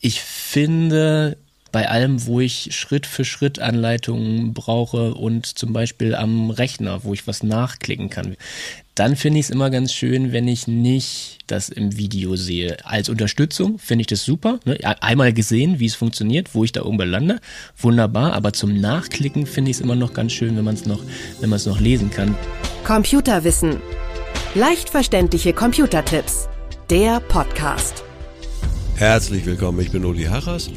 Ich finde, bei allem, wo ich Schritt für Schritt Anleitungen brauche und zum Beispiel am Rechner, wo ich was nachklicken kann, dann finde ich es immer ganz schön, wenn ich nicht das im Video sehe. Als Unterstützung finde ich das super. Ne? Einmal gesehen, wie es funktioniert, wo ich da oben lande, wunderbar. Aber zum Nachklicken finde ich es immer noch ganz schön, wenn man es noch, wenn man es noch lesen kann. Computerwissen. Leicht verständliche Computertipps. Der Podcast. Herzlich willkommen, ich bin Uli Harras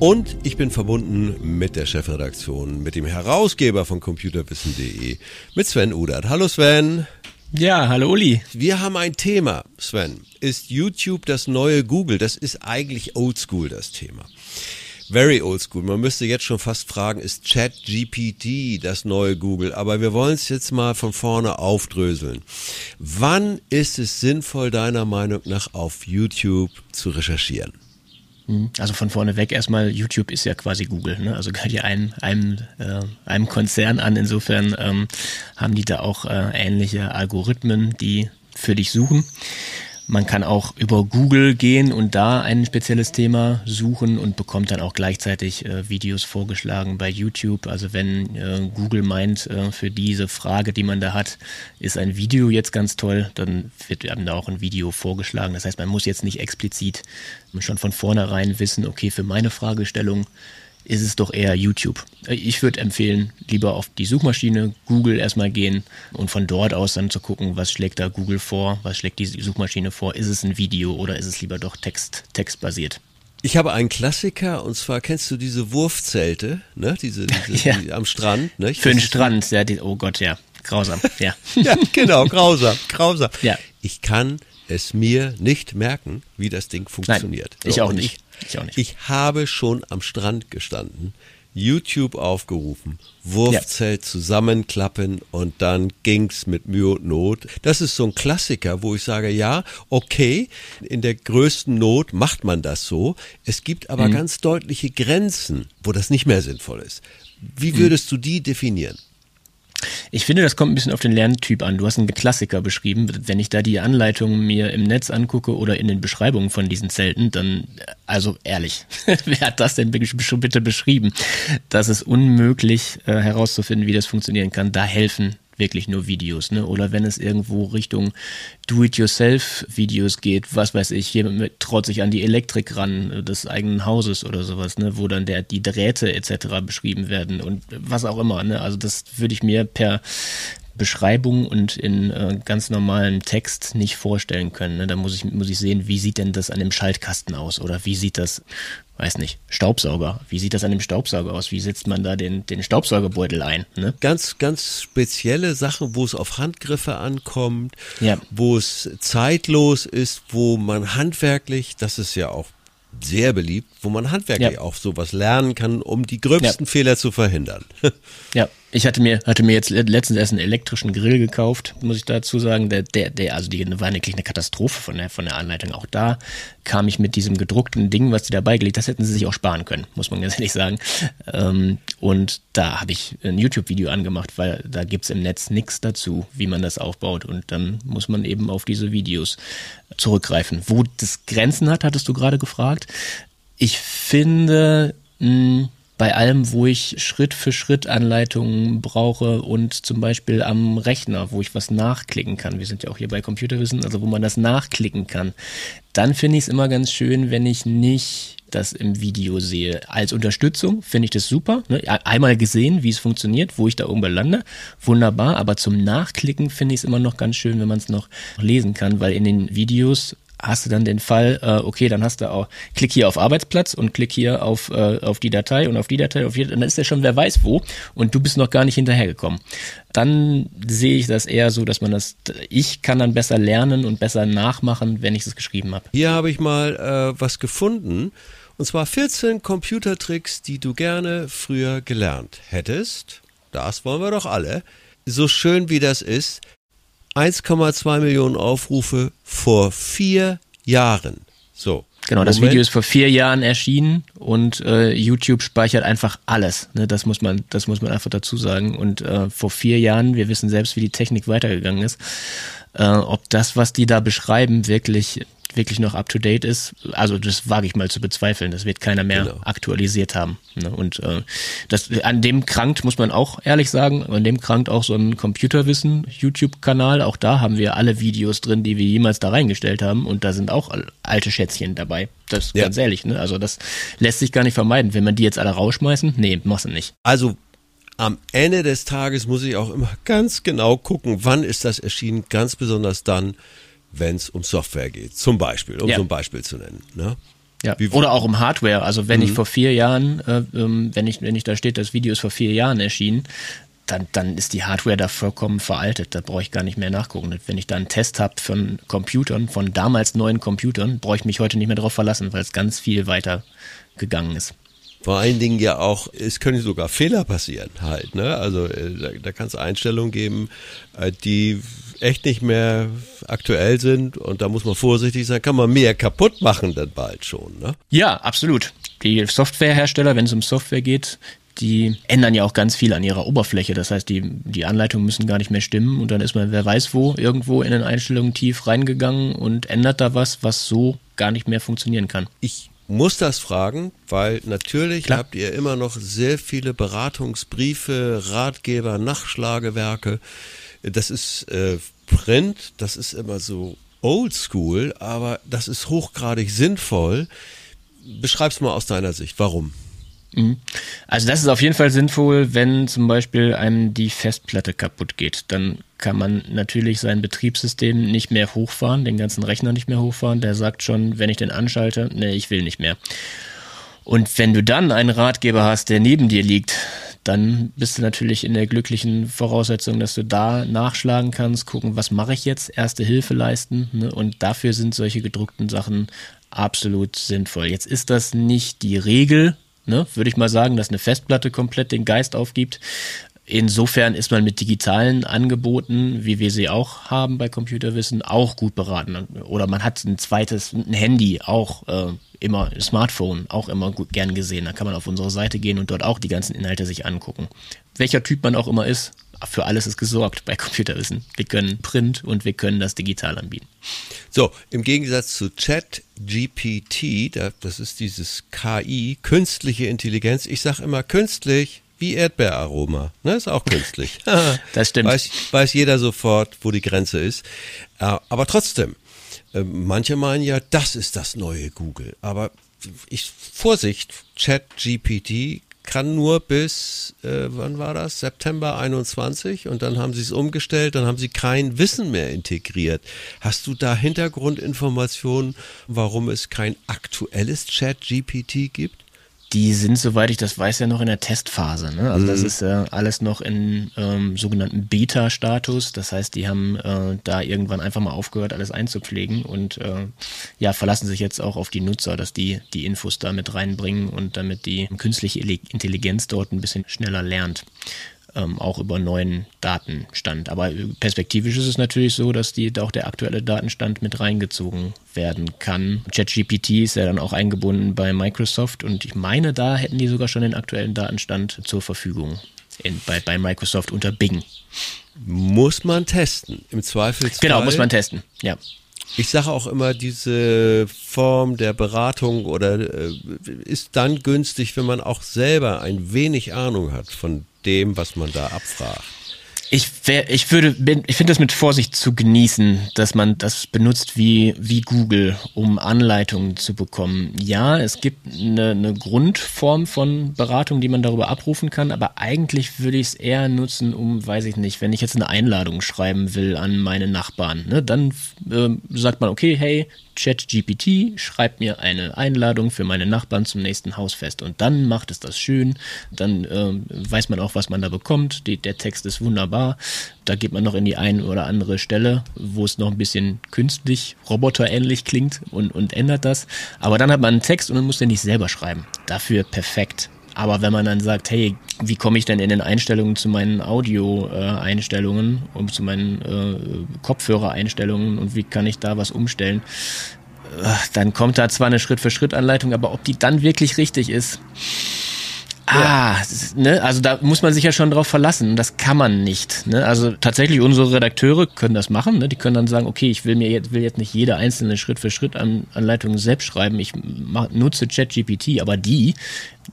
und ich bin verbunden mit der Chefredaktion, mit dem Herausgeber von computerwissen.de, mit Sven Udert. Hallo Sven. Ja, hallo Uli. Wir haben ein Thema, Sven. Ist YouTube das neue Google? Das ist eigentlich oldschool, das Thema. Very oldschool. Man müsste jetzt schon fast fragen, ist ChatGPT das neue Google? Aber wir wollen es jetzt mal von vorne aufdröseln. Wann ist es sinnvoll, deiner Meinung nach, auf YouTube zu recherchieren? Mhm. Also von vorne weg erstmal, YouTube ist ja quasi Google, ne? also gehört ja einem, einem, äh, einem Konzern an. Insofern ähm, haben die da auch äh, ähnliche Algorithmen, die für dich suchen. Man kann auch über Google gehen und da ein spezielles Thema suchen und bekommt dann auch gleichzeitig äh, Videos vorgeschlagen bei YouTube. Also wenn äh, Google meint, äh, für diese Frage, die man da hat, ist ein Video jetzt ganz toll, dann wird einem da auch ein Video vorgeschlagen. Das heißt, man muss jetzt nicht explizit schon von vornherein wissen, okay, für meine Fragestellung ist es doch eher YouTube. Ich würde empfehlen, lieber auf die Suchmaschine Google erstmal gehen und von dort aus dann zu gucken, was schlägt da Google vor, was schlägt die Suchmaschine vor, ist es ein Video oder ist es lieber doch Text, textbasiert. Ich habe einen Klassiker und zwar kennst du diese Wurfzelte, ne? Diese, diese ja. die am Strand, ne? Ich Für den Strand, ja, die, oh Gott, ja, grausam, ja. ja, genau, grausam, grausam. Ja. Ich kann es mir nicht merken, wie das Ding funktioniert. Nein, ich so, auch nicht. Ich, auch nicht. Ich habe schon am Strand gestanden, YouTube aufgerufen, Wurfzelt ja. zusammenklappen und dann ging's mit Mühe und Not. Das ist so ein Klassiker, wo ich sage, ja, okay, in der größten Not macht man das so. Es gibt aber mhm. ganz deutliche Grenzen, wo das nicht mehr sinnvoll ist. Wie würdest mhm. du die definieren? Ich finde, das kommt ein bisschen auf den Lerntyp an. Du hast einen Klassiker beschrieben. Wenn ich da die Anleitungen mir im Netz angucke oder in den Beschreibungen von diesen Zelten, dann, also ehrlich, wer hat das denn bitte beschrieben? Das ist unmöglich äh, herauszufinden, wie das funktionieren kann. Da helfen wirklich nur Videos, ne? Oder wenn es irgendwo Richtung Do-it-yourself-Videos geht, was weiß ich, jemand traut sich an die Elektrik ran äh, des eigenen Hauses oder sowas, ne? Wo dann der die Drähte etc. beschrieben werden und was auch immer, ne? Also das würde ich mir per Beschreibung und in äh, ganz normalen Text nicht vorstellen können. Ne? Da muss ich, muss ich sehen, wie sieht denn das an dem Schaltkasten aus oder wie sieht das weiß nicht, Staubsauger. Wie sieht das an dem Staubsauger aus? Wie setzt man da den, den Staubsaugerbeutel ein? Ne? Ganz, ganz spezielle Sachen, wo es auf Handgriffe ankommt, ja. wo es zeitlos ist, wo man handwerklich, das ist ja auch sehr beliebt, wo man handwerklich ja. auch sowas lernen kann, um die gröbsten ja. Fehler zu verhindern. ja, ich hatte mir, hatte mir jetzt letztens erst einen elektrischen Grill gekauft, muss ich dazu sagen. Der, der, der, also die war wirklich eine Katastrophe von der, von der Anleitung. Auch da kam ich mit diesem gedruckten Ding, was die dabei gelegt, das hätten sie sich auch sparen können, muss man ganz ehrlich sagen. Ähm, und da habe ich ein YouTube-Video angemacht, weil da gibt's im Netz nichts dazu, wie man das aufbaut. Und dann muss man eben auf diese Videos zurückgreifen. Wo das Grenzen hat, hattest du gerade gefragt. Ich finde, mh, hm, bei allem, wo ich Schritt für Schritt Anleitungen brauche und zum Beispiel am Rechner, wo ich was nachklicken kann. Wir sind ja auch hier bei Computerwissen, also wo man das nachklicken kann. Dann finde ich es immer ganz schön, wenn ich nicht das im Video sehe. Als Unterstützung finde ich das super. Ne? Einmal gesehen, wie es funktioniert, wo ich da oben lande. Wunderbar. Aber zum Nachklicken finde ich es immer noch ganz schön, wenn man es noch lesen kann, weil in den Videos hast du dann den Fall, äh, okay, dann hast du auch, klick hier auf Arbeitsplatz und klick hier auf, äh, auf die Datei und auf die Datei, auf die, dann ist ja schon wer weiß wo und du bist noch gar nicht hinterhergekommen. Dann sehe ich das eher so, dass man das, ich kann dann besser lernen und besser nachmachen, wenn ich es geschrieben habe. Hier habe ich mal äh, was gefunden und zwar 14 Computertricks, die du gerne früher gelernt hättest. Das wollen wir doch alle. So schön wie das ist, 1,2 Millionen Aufrufe vor vier Jahren. So. Genau, das Video ist vor vier Jahren erschienen und äh, YouTube speichert einfach alles. Ne? Das muss man, das muss man einfach dazu sagen. Und äh, vor vier Jahren, wir wissen selbst, wie die Technik weitergegangen ist, äh, ob das, was die da beschreiben, wirklich wirklich noch up to date ist. Also das wage ich mal zu bezweifeln. Das wird keiner mehr Genau. aktualisiert haben. Ne? Und äh, das an dem krankt, muss man auch ehrlich sagen, an dem krankt auch so ein Computerwissen YouTube-Kanal. Auch da haben wir alle Videos drin, die wir jemals da reingestellt haben. Und da sind auch al- alte Schätzchen dabei. Das ist Ja. ganz ehrlich, ne? Also das lässt sich gar nicht vermeiden. Wenn man die jetzt alle rausschmeißen, nee, machst du nicht. Also am Ende des Tages muss ich auch immer ganz genau gucken, wann ist das erschienen, ganz besonders dann, wenn es um Software geht. Zum Beispiel, um Ja. so ein Beispiel zu nennen. Ne? Ja. Wie- Oder auch um Hardware. Also wenn ich vor vier Jahren, äh, ähm, wenn ich, wenn ich da steht, das Video ist vor vier Jahren erschienen, dann, dann ist die Hardware da vollkommen veraltet. Da brauche ich gar nicht mehr nachgucken. Wenn ich da einen Test habe von Computern, von damals neuen Computern, brauche ich mich heute nicht mehr darauf verlassen, weil es ganz viel weiter gegangen ist. Vor allen Dingen ja auch, es können sogar Fehler passieren halt. Ne? Also äh, da, da kann es Einstellungen geben, äh, die echt nicht mehr aktuell sind und da muss man vorsichtig sein, kann man mehr kaputt machen dann bald schon. Ne? Ja, absolut. Die Softwarehersteller, wenn es um Software geht, die ändern ja auch ganz viel an ihrer Oberfläche. Das heißt, die, die Anleitungen müssen gar nicht mehr stimmen und dann ist man, wer weiß wo, irgendwo in den Einstellungen tief reingegangen und ändert da was, was so gar nicht mehr funktionieren kann. Ich muss das fragen, weil natürlich Klar. habt ihr immer noch sehr viele Beratungsbriefe, Ratgeber, Nachschlagewerke. Das ist äh, Print, das ist immer so oldschool, aber das ist hochgradig sinnvoll. Beschreib's mal aus deiner Sicht. Warum? Also das ist auf jeden Fall sinnvoll, wenn zum Beispiel einem die Festplatte kaputt geht. Dann kann man natürlich sein Betriebssystem nicht mehr hochfahren, den ganzen Rechner nicht mehr hochfahren. Der sagt schon, wenn ich den anschalte, nee, ich will nicht mehr. Und wenn du dann einen Ratgeber hast, der neben dir liegt, dann bist du natürlich in der glücklichen Voraussetzung, dass du da nachschlagen kannst, gucken, was mache ich jetzt, erste Hilfe leisten. Ne? Und dafür sind solche gedruckten Sachen absolut sinnvoll. Jetzt ist das nicht die Regel, ne? würde ich mal sagen, dass eine Festplatte komplett den Geist aufgibt. Insofern ist man mit digitalen Angeboten, wie wir sie auch haben bei Computerwissen, auch gut beraten. Oder man hat ein zweites, ein Handy, auch äh, immer, Smartphone, auch immer gut, gern gesehen. Da kann man auf unsere Seite gehen und dort auch die ganzen Inhalte sich angucken. Welcher Typ man auch immer ist, für alles ist gesorgt bei Computerwissen. Wir können Print und wir können das digital anbieten. So, im Gegensatz zu ChatGPT, da- das ist dieses KI, künstliche Intelligenz. Ich sag immer künstlich wie Erdbeeraroma. Ne, ist auch künstlich. Das stimmt. Weiß, weiß jeder sofort, wo die Grenze ist. Äh, Aber trotzdem, äh, manche meinen ja, das ist das neue Google. Aber ich, Vorsicht, ChatGPT kann nur bis, äh, wann war das? September 21 und dann haben sie es umgestellt, dann haben sie kein Wissen mehr integriert. Hast du da Hintergrundinformationen, warum es kein aktuelles ChatGPT gibt? Die sind, soweit ich das weiß, ja noch in der Testphase. Ne? Also das ist äh, alles noch in ähm, sogenannten Beta-Status. Das heißt, die haben äh, da irgendwann einfach mal aufgehört, alles einzupflegen und äh, ja, verlassen sich jetzt auch auf die Nutzer, dass die die Infos da mit reinbringen und damit die künstliche Intelligenz dort ein bisschen schneller lernt. Ähm, auch über neuen Datenstand. Aber perspektivisch ist es natürlich so, dass die, da auch der aktuelle Datenstand mit reingezogen werden kann. ChatGPT ist ja dann auch eingebunden bei Microsoft und ich meine, da hätten die sogar schon den aktuellen Datenstand zur Verfügung in, bei, bei Microsoft unter Bing. Muss man testen. Im Zweifelsfall. Genau, muss man testen. Ja. Ich sage auch immer, diese Form der Beratung oder äh, ist dann günstig, wenn man auch selber ein wenig Ahnung hat von dem, was man da abfragt. Ich, wär, ich würde, bin, ich finde das mit Vorsicht zu genießen, dass man das benutzt wie, wie Google, um Anleitungen zu bekommen. Ja, es gibt eine, eine Grundform von Beratung, die man darüber abrufen kann, aber eigentlich würde ich es eher nutzen, um, weiß ich nicht, wenn ich jetzt eine Einladung schreiben will an meine Nachbarn, ne, dann äh, sagt man, okay, hey, ChatGPT schreibt mir eine Einladung für meine Nachbarn zum nächsten Hausfest und dann macht es das schön, dann äh, weiß man auch, was man da bekommt, Die, der Text ist wunderbar, da geht man noch in die eine oder andere Stelle, wo es noch ein bisschen künstlich, roboterähnlich klingt und, und ändert das, aber dann hat man einen Text und man muss den nicht selber schreiben, dafür perfekt. Aber wenn man dann sagt, hey, wie komme ich denn in den Einstellungen zu meinen Audio-Einstellungen und zu meinen äh, Kopfhörer-Einstellungen und wie kann ich da was umstellen, äh, dann kommt da zwar eine Schritt-für-Schritt-Anleitung, aber ob die dann wirklich richtig ist, Ah, ne, also da muss man sich ja schon drauf verlassen. Das kann man nicht. Ne? Also tatsächlich unsere Redakteure können das machen. Ne? Die können dann sagen, okay, ich will mir jetzt will jetzt nicht jede einzelne Schritt für Schritt An Anleitung selbst schreiben. Ich mach, nutze ChatGPT, aber die,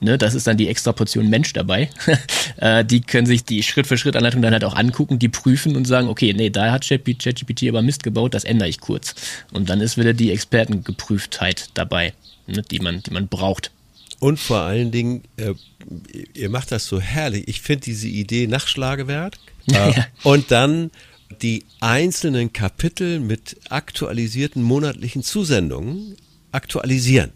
ne, das ist dann die extra Portion Mensch dabei. äh, die können sich die Schritt für Schritt Anleitung dann halt auch angucken, die prüfen und sagen, okay, nee, da hat ChatGPT aber Mist gebaut, das ändere ich kurz. Und dann ist wieder die Expertengeprüftheit dabei, ne, die man, die man braucht. Und vor allen Dingen, äh, ihr macht das so herrlich. Ich finde diese Idee Nachschlagewerk. Äh, ja. Und dann die einzelnen Kapitel mit aktualisierten monatlichen Zusendungen aktualisieren.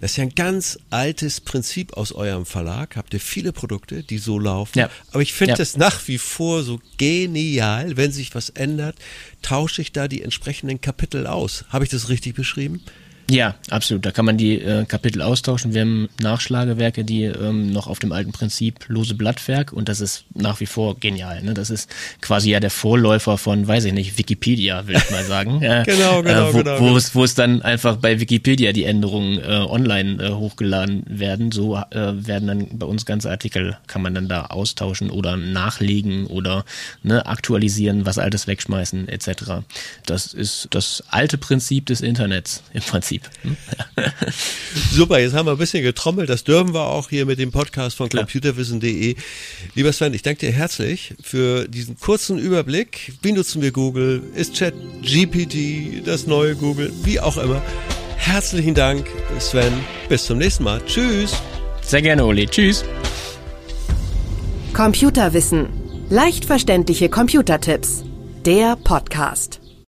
Das ist ja ein ganz altes Prinzip aus eurem Verlag. Habt ihr viele Produkte, die so laufen. Ja. Aber ich finde ja. das nach wie vor so genial. Wenn sich was ändert, tausche ich da die entsprechenden Kapitel aus. Habe ich das richtig beschrieben? Ja, absolut. Da kann man die äh, Kapitel austauschen. Wir haben Nachschlagewerke, die ähm, noch auf dem alten Prinzip lose Blattwerk und das ist nach wie vor genial. Ne? Das ist quasi ja der Vorläufer von, weiß ich nicht, Wikipedia, will ich mal sagen. Äh, genau, genau, äh, wo, genau. Wo genau. es, wo es dann einfach bei Wikipedia die Änderungen äh, online äh, hochgeladen werden. So äh, werden dann bei uns ganze Artikel, kann man dann da austauschen oder nachlegen oder ne, aktualisieren, was Altes wegschmeißen etc. Das ist das alte Prinzip des Internets im Prinzip. Prinzip. Hm? Super, jetzt haben wir ein bisschen getrommelt. Das dürfen wir auch hier mit dem Podcast von computerwissen.de. Lieber Sven, ich danke dir herzlich für diesen kurzen Überblick. Wie nutzen wir Google? Ist Chat GPT das neue Google? Wie auch immer. Herzlichen Dank, Sven. Bis zum nächsten Mal. Tschüss. Sehr gerne, Uli. Tschüss. Computerwissen. Leicht verständliche Computertipps. Der Podcast.